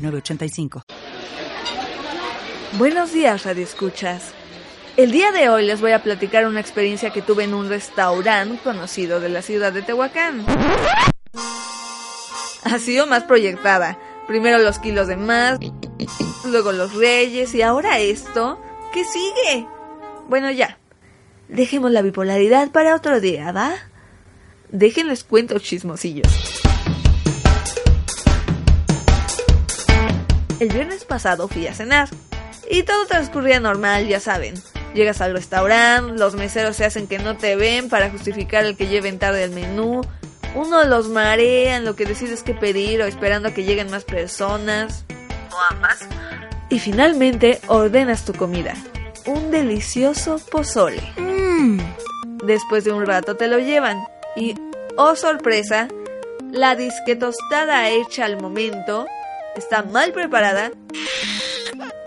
906985. Buenos días, Radio Escuchas. El día de hoy les voy a platicar una experiencia que tuve en un restaurante conocido de la ciudad de Tehuacán. Ha sido más proyectada. Primero los kilos de más, luego los reyes y ahora esto. ¿Qué sigue? Bueno, ya. Dejemos la bipolaridad para otro día, ¿va? Déjenles cuento chismosillos. El viernes pasado fui a cenar y todo transcurría normal, ya saben. Llegas al restaurante, los meseros se hacen que no te ven para justificar el que lleven tarde el menú. Uno los marea en lo que decides qué pedir o esperando a que lleguen más personas. O ambas. Y finalmente ordenas tu comida. Un delicioso pozole. Después de un rato te lo llevan. Y, oh sorpresa, la disque tostada hecha al momento está mal preparada.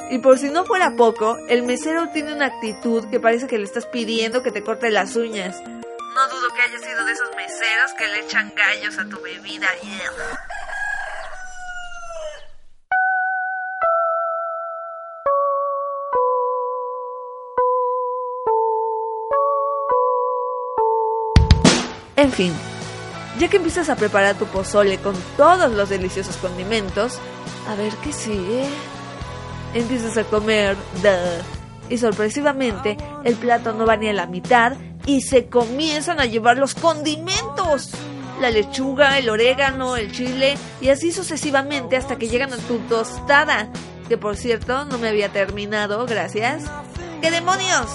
Y por si no fuera poco, el mesero tiene una actitud que parece que le estás pidiendo que te corte las uñas. No dudo que haya sido de esos meseros que le echan gallos a tu bebida. En fin, ya que empiezas a preparar tu pozole con todos los deliciosos condimentos, a ver qué sigue. Empiezas a comer, duh, y sorpresivamente el plato no va ni a la mitad y se comienzan a llevar los condimentos. La lechuga, el orégano, el chile y así sucesivamente hasta que llegan a tu tostada. Que por cierto no me había terminado, gracias. ¡Qué demonios!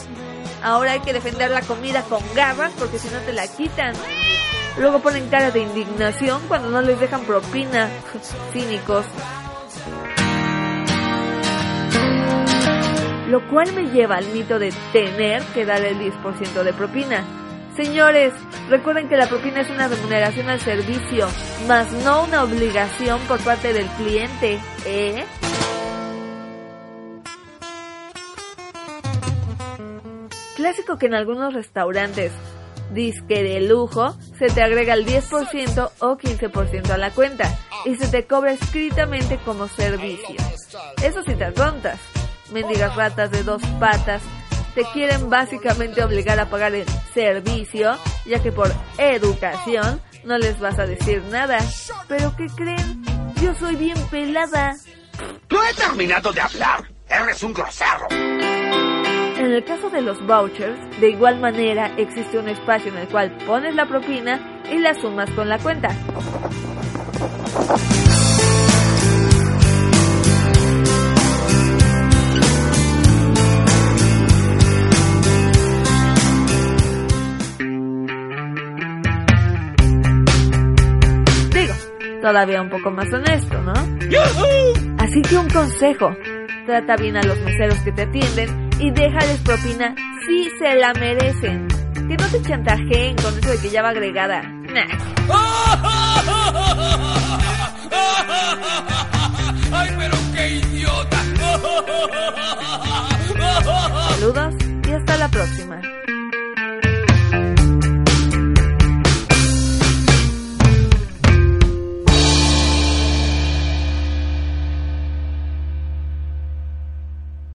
Ahora hay que defender la comida con garras porque si no te la quitan. Luego ponen cara de indignación cuando no les dejan propina. Cínicos. Lo cual me lleva al mito de tener que dar el 10% de propina. Señores, recuerden que la propina es una remuneración al servicio, más no una obligación por parte del cliente, ¿eh? Clásico que en algunos restaurantes disque de lujo se te agrega el 10% o 15% a la cuenta y se te cobra escritamente como servicio. Eso si te tontas. Mendigas ratas de dos patas te quieren básicamente obligar a pagar el servicio, ya que por educación no les vas a decir nada. Pero ¿qué creen? Yo soy bien pelada. No he terminado de hablar. Eres un grosero. En el caso de los vouchers, de igual manera existe un espacio en el cual pones la propina y la sumas con la cuenta. Digo, todavía un poco más honesto, ¿no? Así que un consejo, trata bien a los meseros que te atienden y déjales propina si se la merecen. Que no te chantajeen con eso de que ya va agregada. Nah. ¡Ay, pero qué idiota! Saludos y hasta la próxima.